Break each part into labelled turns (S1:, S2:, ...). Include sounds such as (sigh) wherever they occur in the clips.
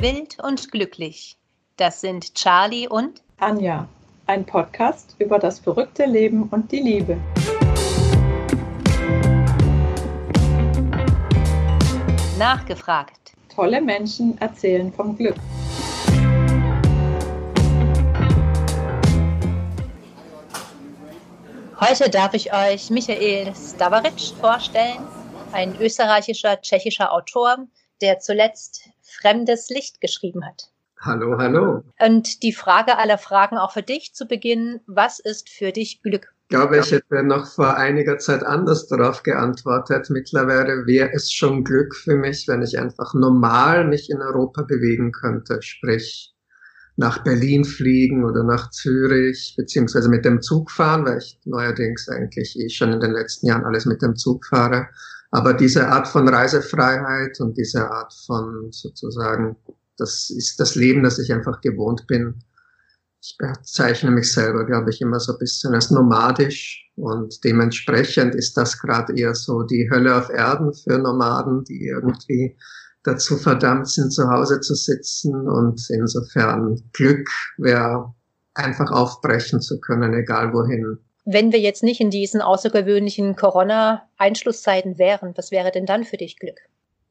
S1: Wild und glücklich. Das sind Charlie und
S2: Anja, ein Podcast über das verrückte Leben und die Liebe.
S1: Nachgefragt.
S2: Tolle Menschen erzählen vom Glück.
S1: Heute darf ich euch Michael Stavaric vorstellen, ein österreichischer, tschechischer Autor, der zuletzt Fremdes Licht geschrieben hat.
S3: Hallo, hallo.
S1: Und die Frage aller Fragen auch für dich zu Beginn, was ist für dich Glück?
S3: Ich glaube, ich hätte noch vor einiger Zeit anders darauf geantwortet. Mittlerweile wäre es schon Glück für mich, wenn ich einfach normal mich in Europa bewegen könnte, sprich nach Berlin fliegen oder nach Zürich, beziehungsweise mit dem Zug fahren, weil ich neuerdings eigentlich eh schon in den letzten Jahren alles mit dem Zug fahre. Aber diese Art von Reisefreiheit und diese Art von sozusagen, das ist das Leben, das ich einfach gewohnt bin. Ich bezeichne mich selber, glaube ich, immer so ein bisschen als nomadisch und dementsprechend ist das gerade eher so die Hölle auf Erden für Nomaden, die irgendwie dazu verdammt sind, zu Hause zu sitzen und insofern Glück wäre einfach aufbrechen zu können, egal wohin
S1: wenn wir jetzt nicht in diesen außergewöhnlichen Corona-Einschlusszeiten wären, was wäre denn dann für dich Glück?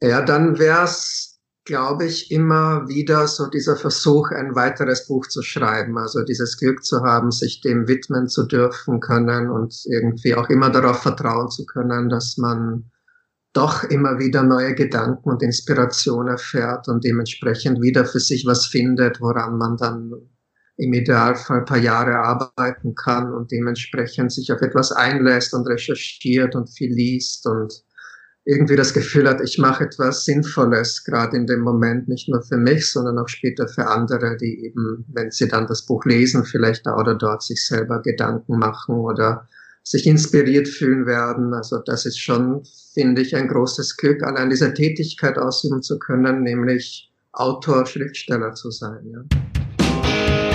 S3: Ja, dann wäre es, glaube ich, immer wieder so dieser Versuch, ein weiteres Buch zu schreiben. Also dieses Glück zu haben, sich dem widmen zu dürfen können und irgendwie auch immer darauf vertrauen zu können, dass man doch immer wieder neue Gedanken und Inspiration erfährt und dementsprechend wieder für sich was findet, woran man dann im Idealfall ein paar Jahre arbeiten kann und dementsprechend sich auf etwas einlässt und recherchiert und viel liest und irgendwie das Gefühl hat, ich mache etwas Sinnvolles, gerade in dem Moment, nicht nur für mich, sondern auch später für andere, die eben, wenn sie dann das Buch lesen, vielleicht da oder dort sich selber Gedanken machen oder sich inspiriert fühlen werden. Also das ist schon, finde ich, ein großes Glück, allein diese Tätigkeit ausüben zu können, nämlich Autor, Schriftsteller zu sein. Ja.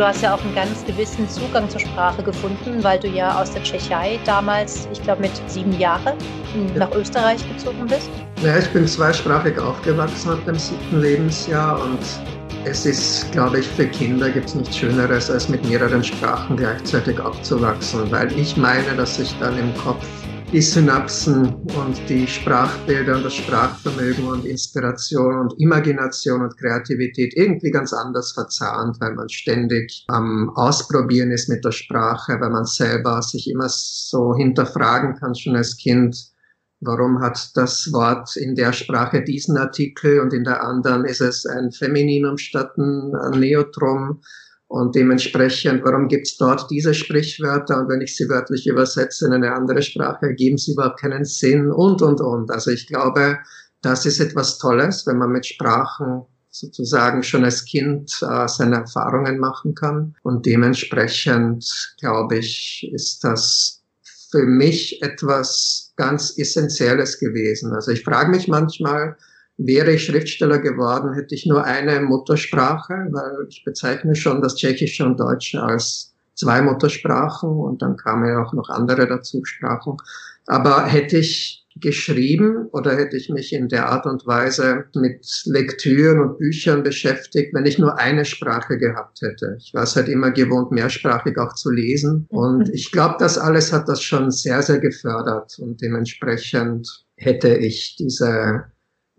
S1: Du hast ja auch einen ganz gewissen Zugang zur Sprache gefunden, weil du ja aus der Tschechei damals, ich glaube mit sieben Jahren, nach Österreich gezogen bist.
S3: Ja, ich bin zweisprachig aufgewachsen ab dem siebten Lebensjahr und es ist, glaube ich, für Kinder gibt es nichts Schöneres, als mit mehreren Sprachen gleichzeitig aufzuwachsen, weil ich meine, dass ich dann im Kopf die Synapsen und die Sprachbilder und das Sprachvermögen und Inspiration und Imagination und Kreativität irgendwie ganz anders verzahnt, weil man ständig am Ausprobieren ist mit der Sprache, weil man selber sich immer so hinterfragen kann, schon als Kind, warum hat das Wort in der Sprache diesen Artikel und in der anderen ist es ein Femininum statt ein Neotrum und dementsprechend, warum gibt es dort diese Sprichwörter und wenn ich sie wörtlich übersetze in eine andere Sprache, ergeben sie überhaupt keinen Sinn und, und, und. Also ich glaube, das ist etwas Tolles, wenn man mit Sprachen sozusagen schon als Kind äh, seine Erfahrungen machen kann. Und dementsprechend, glaube ich, ist das für mich etwas ganz Essentielles gewesen. Also ich frage mich manchmal, Wäre ich Schriftsteller geworden, hätte ich nur eine Muttersprache, weil ich bezeichne schon das Tschechische und Deutsche als zwei Muttersprachen und dann kamen ja auch noch andere dazu Sprachen. Aber hätte ich geschrieben oder hätte ich mich in der Art und Weise mit Lektüren und Büchern beschäftigt, wenn ich nur eine Sprache gehabt hätte. Ich war es halt immer gewohnt, mehrsprachig auch zu lesen. Und ich glaube, das alles hat das schon sehr, sehr gefördert. Und dementsprechend hätte ich diese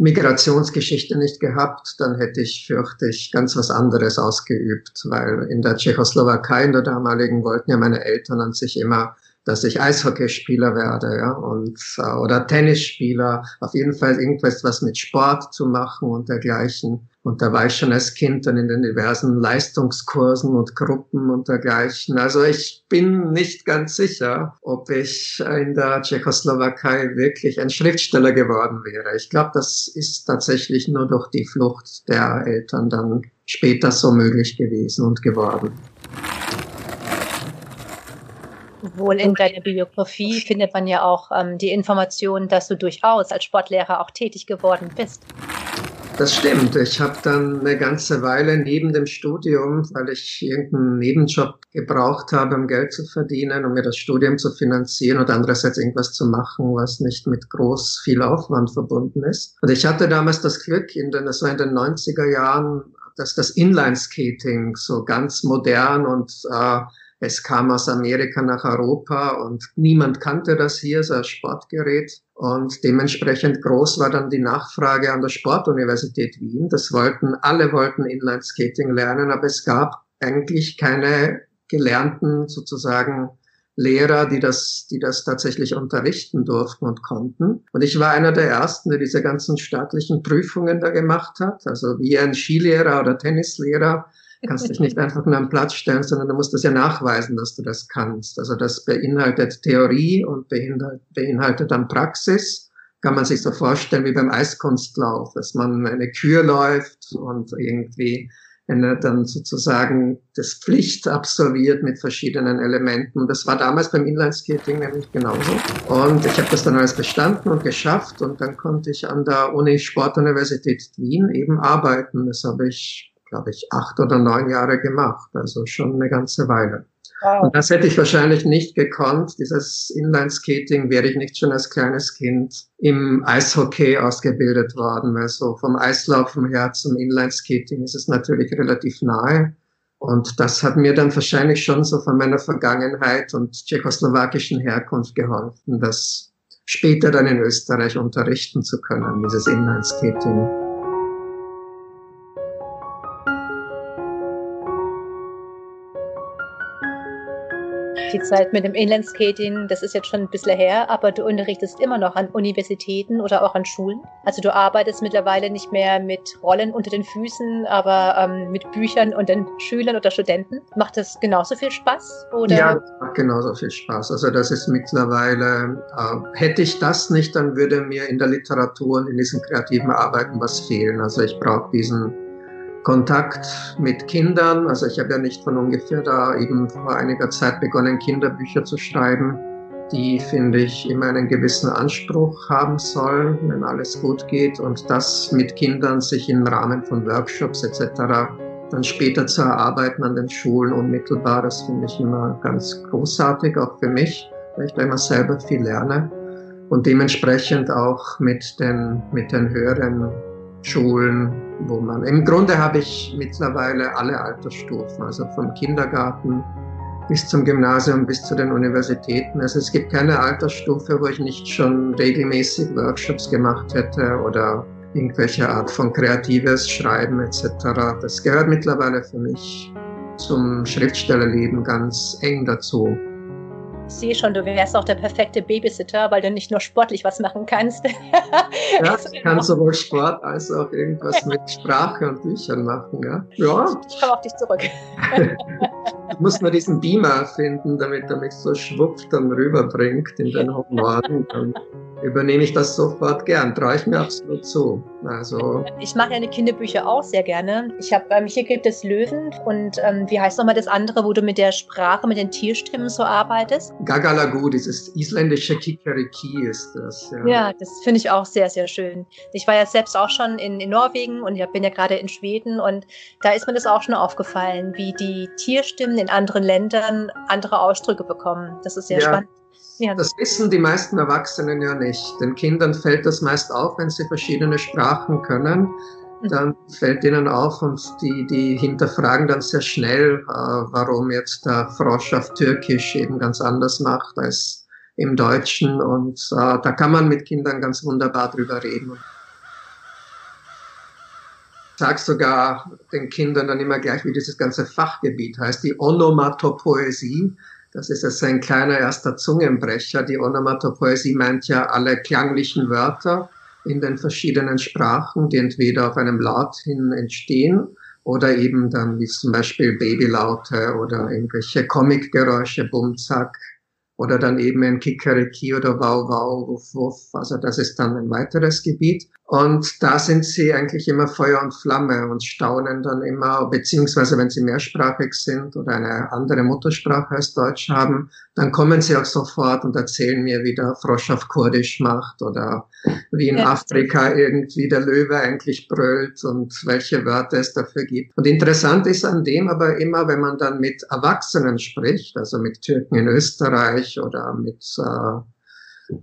S3: Migrationsgeschichte nicht gehabt, dann hätte ich, fürchte ich, ganz was anderes ausgeübt, weil in der Tschechoslowakei in der damaligen wollten ja meine Eltern an sich immer dass ich Eishockeyspieler werde, ja, und äh, oder Tennisspieler, auf jeden Fall irgendwas was mit Sport zu machen und dergleichen. Und da war ich schon als Kind dann in den diversen Leistungskursen und Gruppen und dergleichen. Also ich bin nicht ganz sicher, ob ich in der Tschechoslowakei wirklich ein Schriftsteller geworden wäre. Ich glaube, das ist tatsächlich nur durch die Flucht der Eltern dann später so möglich gewesen und geworden.
S1: Wohl in deiner Biografie findet man ja auch ähm, die Information, dass du durchaus als Sportlehrer auch tätig geworden bist.
S3: Das stimmt. Ich habe dann eine ganze Weile neben dem Studium, weil ich irgendeinen Nebenjob gebraucht habe, um Geld zu verdienen, um mir das Studium zu finanzieren und andererseits irgendwas zu machen, was nicht mit groß viel Aufwand verbunden ist. Und ich hatte damals das Glück, in den, das war in den 90er Jahren, dass das Inline-Skating so ganz modern und äh, es kam aus Amerika nach Europa und niemand kannte das hier, so ein Sportgerät. Und dementsprechend groß war dann die Nachfrage an der Sportuniversität Wien. Das wollten, alle wollten Inline-Skating lernen, aber es gab eigentlich keine gelernten sozusagen Lehrer, die das, die das tatsächlich unterrichten durften und konnten. Und ich war einer der ersten, der diese ganzen staatlichen Prüfungen da gemacht hat. Also wie ein Skilehrer oder Tennislehrer kannst dich nicht einfach nur am Platz stellen, sondern du musst das ja nachweisen, dass du das kannst. Also das beinhaltet Theorie und beinhaltet, dann Praxis. Kann man sich so vorstellen wie beim Eiskunstlauf, dass man eine Kür läuft und irgendwie wenn er dann sozusagen das Pflicht absolviert mit verschiedenen Elementen. Und das war damals beim Inlineskating nämlich genauso. Und ich habe das dann alles bestanden und geschafft und dann konnte ich an der Uni Sportuniversität Wien eben arbeiten. Das habe ich glaube ich, acht oder neun Jahre gemacht, also schon eine ganze Weile. Wow. Und das hätte ich wahrscheinlich nicht gekonnt. Dieses Inline-Skating wäre ich nicht schon als kleines Kind im Eishockey ausgebildet worden, weil so vom Eislaufen her zum Inline-Skating ist es natürlich relativ nahe. Und das hat mir dann wahrscheinlich schon so von meiner Vergangenheit und tschechoslowakischen Herkunft geholfen, das später dann in Österreich unterrichten zu können, dieses Inline-Skating.
S1: Die Zeit mit dem Inlandskating, das ist jetzt schon ein bisschen her, aber du unterrichtest immer noch an Universitäten oder auch an Schulen. Also du arbeitest mittlerweile nicht mehr mit Rollen unter den Füßen, aber ähm, mit Büchern und den Schülern oder Studenten. Macht das genauso viel Spaß?
S3: Oder? Ja, das macht genauso viel Spaß. Also das ist mittlerweile, äh, hätte ich das nicht, dann würde mir in der Literatur und in diesen kreativen Arbeiten was fehlen. Also ich brauche diesen Kontakt mit Kindern. Also ich habe ja nicht von ungefähr da eben vor einiger Zeit begonnen, Kinderbücher zu schreiben, die, finde ich, immer einen gewissen Anspruch haben sollen, wenn alles gut geht. Und das mit Kindern sich im Rahmen von Workshops etc. dann später zu erarbeiten an den Schulen unmittelbar, das finde ich immer ganz großartig, auch für mich, weil ich da immer selber viel lerne. Und dementsprechend auch mit den, mit den höheren Schulen, wo man, im Grunde habe ich mittlerweile alle Altersstufen, also vom Kindergarten bis zum Gymnasium, bis zu den Universitäten. Also es gibt keine Altersstufe, wo ich nicht schon regelmäßig Workshops gemacht hätte oder irgendwelche Art von kreatives Schreiben etc. Das gehört mittlerweile für mich zum Schriftstellerleben ganz eng dazu.
S1: Ich sehe schon, du wärst auch der perfekte Babysitter, weil du nicht nur sportlich was machen kannst.
S3: ja, (laughs) ich kann sowohl Sport als auch irgendwas mit Sprache und Büchern machen. Ja, ja.
S1: Ich komme auf dich zurück.
S3: ich (laughs) muss nur diesen Beamer finden, damit er mich so schwuppt dann rüberbringt in den hohen Norden übernehme ich das sofort gern. Traue ich mir absolut zu. Also
S1: ich mache ja eine Kinderbücher auch sehr gerne. Ich habe ähm, hier gibt es Löwen und ähm, wie heißt nochmal das andere, wo du mit der Sprache, mit den Tierstimmen so arbeitest?
S3: Gagalagu, dieses isländische Kikeriki ist das.
S1: Ja, ja das finde ich auch sehr, sehr schön. Ich war ja selbst auch schon in, in Norwegen und ich bin ja gerade in Schweden und da ist mir das auch schon aufgefallen, wie die Tierstimmen in anderen Ländern andere Ausdrücke bekommen. Das ist sehr ja. spannend.
S3: Ja. Das wissen die meisten Erwachsenen ja nicht. Den Kindern fällt das meist auf, wenn sie verschiedene Sprachen können. Mhm. Dann fällt ihnen auf und die, die hinterfragen dann sehr schnell, äh, warum jetzt der Frosch auf Türkisch eben ganz anders macht als im Deutschen. Und äh, da kann man mit Kindern ganz wunderbar drüber reden. Ich sage sogar den Kindern dann immer gleich, wie dieses ganze Fachgebiet heißt, die Onomatopoesie. Das ist also ein kleiner erster Zungenbrecher. Die Onomatopoesie meint ja alle klanglichen Wörter in den verschiedenen Sprachen, die entweder auf einem Laut hin entstehen oder eben dann wie zum Beispiel Babylaute oder irgendwelche Comicgeräusche, Bumzack oder dann eben in Kikariki oder Wow Wow, Wuff Wuff. Also das ist dann ein weiteres Gebiet. Und da sind sie eigentlich immer Feuer und Flamme und staunen dann immer, beziehungsweise wenn sie mehrsprachig sind oder eine andere Muttersprache als Deutsch haben, dann kommen sie auch sofort und erzählen mir, wie der Frosch auf Kurdisch macht oder wie in ja. Afrika irgendwie der Löwe eigentlich brüllt und welche Wörter es dafür gibt. Und interessant ist an dem aber immer, wenn man dann mit Erwachsenen spricht, also mit Türken in Österreich oder mit äh,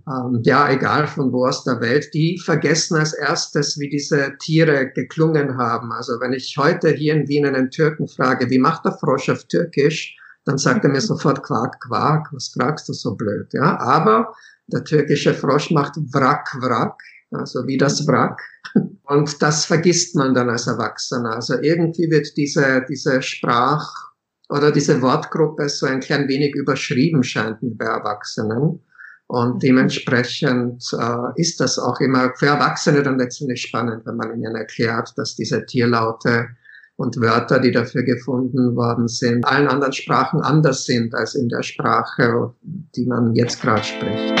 S3: ähm, ja, egal von wo aus der Welt, die vergessen als erstes, wie diese Tiere geklungen haben. Also wenn ich heute hier in Wien einen Türken frage, wie macht der Frosch auf Türkisch, dann sagt er mir (laughs) sofort Quark, Quark, was fragst du so blöd, ja? Aber der türkische Frosch macht Wrak, Wrak, also wie das Wrack. Und das vergisst man dann als Erwachsener. Also irgendwie wird diese, diese Sprach- oder diese Wortgruppe so ein klein wenig überschrieben scheint bei Erwachsenen. Und mhm. dementsprechend äh, ist das auch immer für Erwachsene dann letztendlich spannend, wenn man ihnen erklärt, dass diese Tierlaute und Wörter, die dafür gefunden worden sind, allen anderen Sprachen anders sind als in der Sprache, die man jetzt gerade spricht.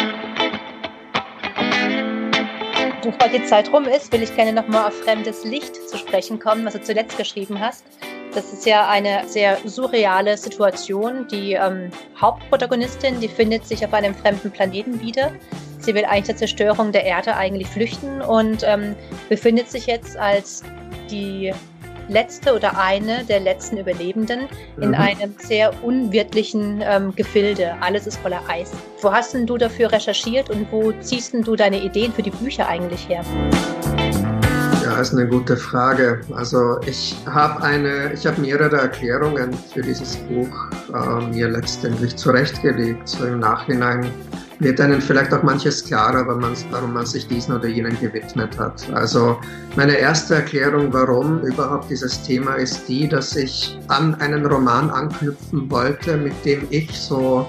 S1: Bevor die Zeit rum ist, will ich gerne nochmal auf fremdes Licht zu sprechen kommen, was du zuletzt geschrieben hast. Das ist ja eine sehr surreale Situation. Die ähm, Hauptprotagonistin, die findet sich auf einem fremden Planeten wieder. Sie will eigentlich der Zerstörung der Erde eigentlich flüchten und ähm, befindet sich jetzt als die letzte oder eine der letzten Überlebenden in mhm. einem sehr unwirtlichen ähm, Gefilde. Alles ist voller Eis. Wo hast denn du dafür recherchiert und wo ziehst denn du deine Ideen für die Bücher eigentlich her?
S3: Ist eine gute Frage. Also ich habe eine, ich habe mehrere Erklärungen für dieses Buch äh, mir letztendlich zurechtgelegt. So im Nachhinein wird einem vielleicht auch manches klarer, warum man sich diesen oder jenen gewidmet hat. Also meine erste Erklärung, warum überhaupt dieses Thema ist die, dass ich an einen Roman anknüpfen wollte, mit dem ich so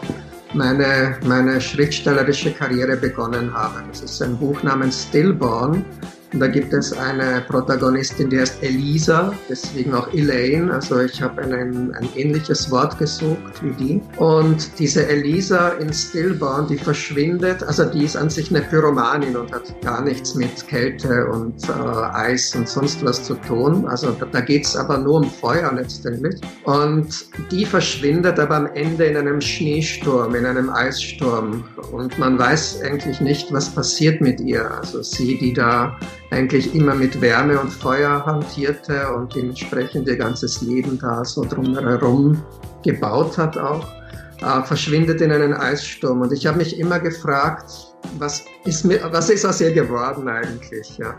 S3: meine, meine schriftstellerische Karriere begonnen habe. Das ist ein Buch namens Stillborn da gibt es eine Protagonistin, die heißt Elisa, deswegen auch Elaine. Also ich habe ein, ein ähnliches Wort gesucht wie die. Und diese Elisa in Stillborn, die verschwindet, also die ist an sich eine Pyromanin und hat gar nichts mit Kälte und äh, Eis und sonst was zu tun. Also da, da geht es aber nur um Feuer letztendlich. Und die verschwindet aber am Ende in einem Schneesturm, in einem Eissturm. Und man weiß eigentlich nicht, was passiert mit ihr. Also sie, die da eigentlich immer mit Wärme und Feuer hantierte und dementsprechend ihr ganzes Leben da so drumherum gebaut hat auch, äh, verschwindet in einen Eissturm. Und ich habe mich immer gefragt, was ist, mit, was ist aus ihr geworden eigentlich? Ja?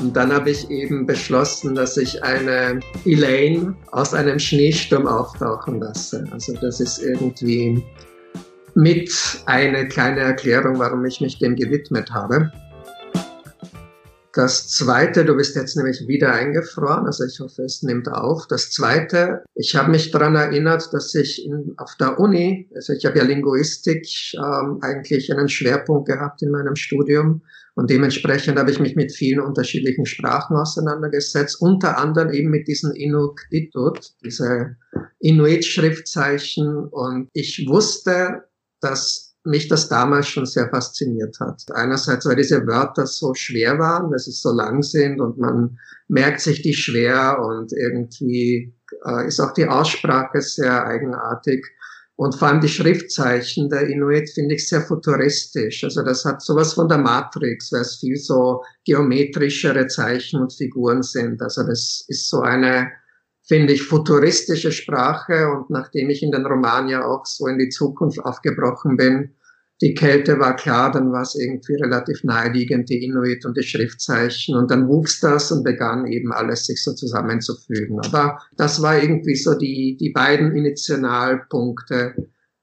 S3: Und dann habe ich eben beschlossen, dass ich eine Elaine aus einem Schneesturm auftauchen lasse. Also das ist irgendwie mit eine kleine Erklärung, warum ich mich dem gewidmet habe. Das zweite, du bist jetzt nämlich wieder eingefroren, also ich hoffe, es nimmt auf. Das zweite, ich habe mich daran erinnert, dass ich in, auf der Uni, also ich habe ja Linguistik ähm, eigentlich einen Schwerpunkt gehabt in meinem Studium und dementsprechend habe ich mich mit vielen unterschiedlichen Sprachen auseinandergesetzt, unter anderem eben mit diesen Inuktitut, diese Inuit-Schriftzeichen und ich wusste, dass mich das damals schon sehr fasziniert hat. Einerseits, weil diese Wörter so schwer waren, dass sie so lang sind und man merkt sich die schwer und irgendwie äh, ist auch die Aussprache sehr eigenartig. Und vor allem die Schriftzeichen der Inuit finde ich sehr futuristisch. Also das hat sowas von der Matrix, weil es viel so geometrischere Zeichen und Figuren sind. Also das ist so eine finde ich, futuristische Sprache. Und nachdem ich in den Roman ja auch so in die Zukunft aufgebrochen bin, die Kälte war klar, dann war es irgendwie relativ naheliegend, die Inuit und die Schriftzeichen. Und dann wuchs das und begann eben alles sich so zusammenzufügen. Aber das war irgendwie so die, die beiden Initialpunkte,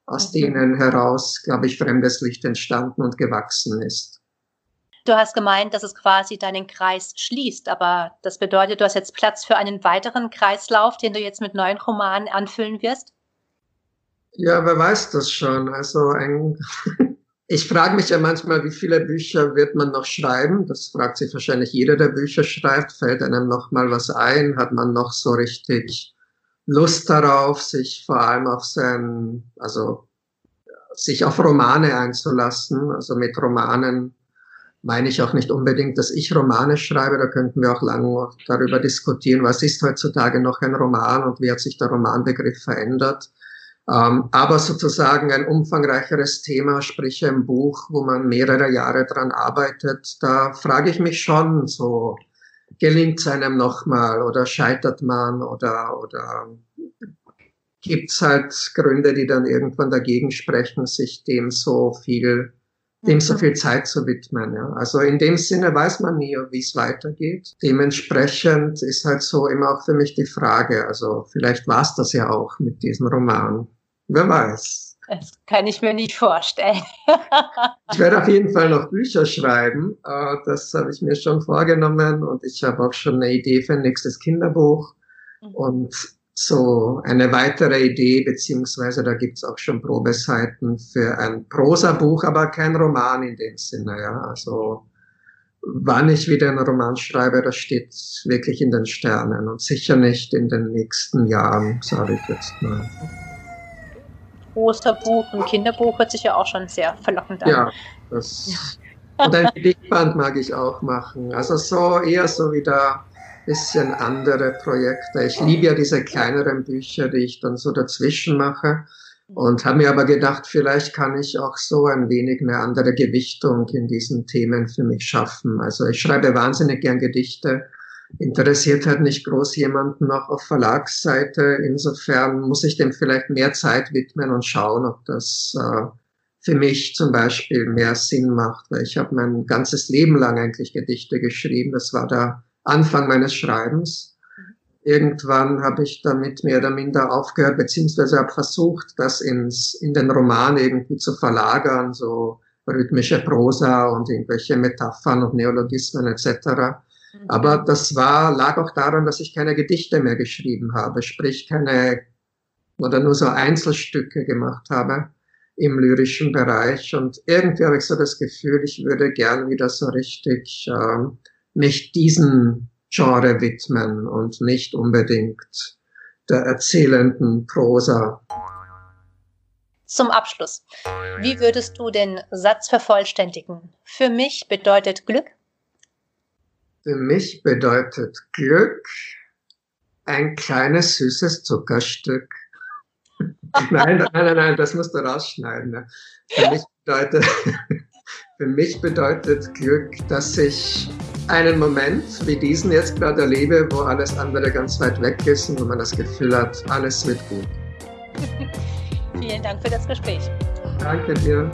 S3: aus denen heraus, glaube ich, fremdes Licht entstanden und gewachsen ist.
S1: Du hast gemeint, dass es quasi deinen Kreis schließt, aber das bedeutet, du hast jetzt Platz für einen weiteren Kreislauf, den du jetzt mit neuen Romanen anfüllen wirst?
S3: Ja, wer weiß das schon. Also ein (laughs) ich frage mich ja manchmal, wie viele Bücher wird man noch schreiben? Das fragt sich wahrscheinlich jeder, der Bücher schreibt. Fällt einem noch mal was ein? Hat man noch so richtig Lust darauf, sich vor allem auf sein, also sich auf Romane einzulassen. Also mit Romanen meine ich auch nicht unbedingt, dass ich Romane schreibe. Da könnten wir auch lange darüber diskutieren, was ist heutzutage noch ein Roman und wie hat sich der Romanbegriff verändert. Ähm, aber sozusagen ein umfangreicheres Thema, sprich ein Buch, wo man mehrere Jahre dran arbeitet, da frage ich mich schon so, gelingt es einem nochmal oder scheitert man oder, oder gibt's halt Gründe, die dann irgendwann dagegen sprechen, sich dem so viel dem so mhm. viel Zeit zu widmen. Ja. Also in dem Sinne weiß man nie, wie es weitergeht. Dementsprechend ist halt so immer auch für mich die Frage, also vielleicht war es das ja auch mit diesem Roman. Wer weiß.
S1: Das kann ich mir nicht vorstellen.
S3: ich werde auf jeden Fall noch Bücher schreiben. Äh, das habe ich mir schon vorgenommen und ich habe auch schon eine Idee für ein nächstes Kinderbuch. Mhm. Und so eine weitere Idee, beziehungsweise da gibt's auch schon Probeseiten für ein Prosabuch, aber kein Roman in dem Sinne. Ja. Also wann ich wieder einen Roman schreibe, das steht wirklich in den Sternen und sicher nicht in den nächsten Jahren, sage ich jetzt mal.
S1: Prosabuch und Kinderbuch hört sich ja auch schon sehr verlockend an.
S3: Ja, das. Und ein (laughs) Gedichtband mag ich auch machen. Also so eher so wie der bisschen andere Projekte. Ich liebe ja diese kleineren Bücher, die ich dann so dazwischen mache. Und habe mir aber gedacht, vielleicht kann ich auch so ein wenig eine andere Gewichtung in diesen Themen für mich schaffen. Also ich schreibe wahnsinnig gern Gedichte, interessiert halt nicht groß jemanden noch auf Verlagsseite. Insofern muss ich dem vielleicht mehr Zeit widmen und schauen, ob das äh, für mich zum Beispiel mehr Sinn macht, weil ich habe mein ganzes Leben lang eigentlich Gedichte geschrieben. Das war da Anfang meines Schreibens. Irgendwann habe ich damit mehr oder minder aufgehört, beziehungsweise habe versucht, das ins, in den Roman irgendwie zu verlagern, so rhythmische Prosa und irgendwelche Metaphern und Neologismen etc. Mhm. Aber das war, lag auch daran, dass ich keine Gedichte mehr geschrieben habe, sprich keine oder nur so Einzelstücke gemacht habe im lyrischen Bereich. Und irgendwie habe ich so das Gefühl, ich würde gern wieder so richtig ähm, nicht diesen Genre widmen und nicht unbedingt der erzählenden Prosa.
S1: Zum Abschluss. Wie würdest du den Satz vervollständigen? Für mich bedeutet Glück?
S3: Für mich bedeutet Glück ein kleines süßes Zuckerstück. (laughs) nein, nein, nein, nein, das musst du rausschneiden. Ne? Für mich bedeutet, (laughs) für mich bedeutet Glück, dass ich einen Moment wie diesen jetzt gerade erlebe, wo alles andere ganz weit weg ist und wo man das Gefühl hat, alles wird gut. (laughs)
S1: Vielen Dank für das Gespräch.
S3: Danke dir.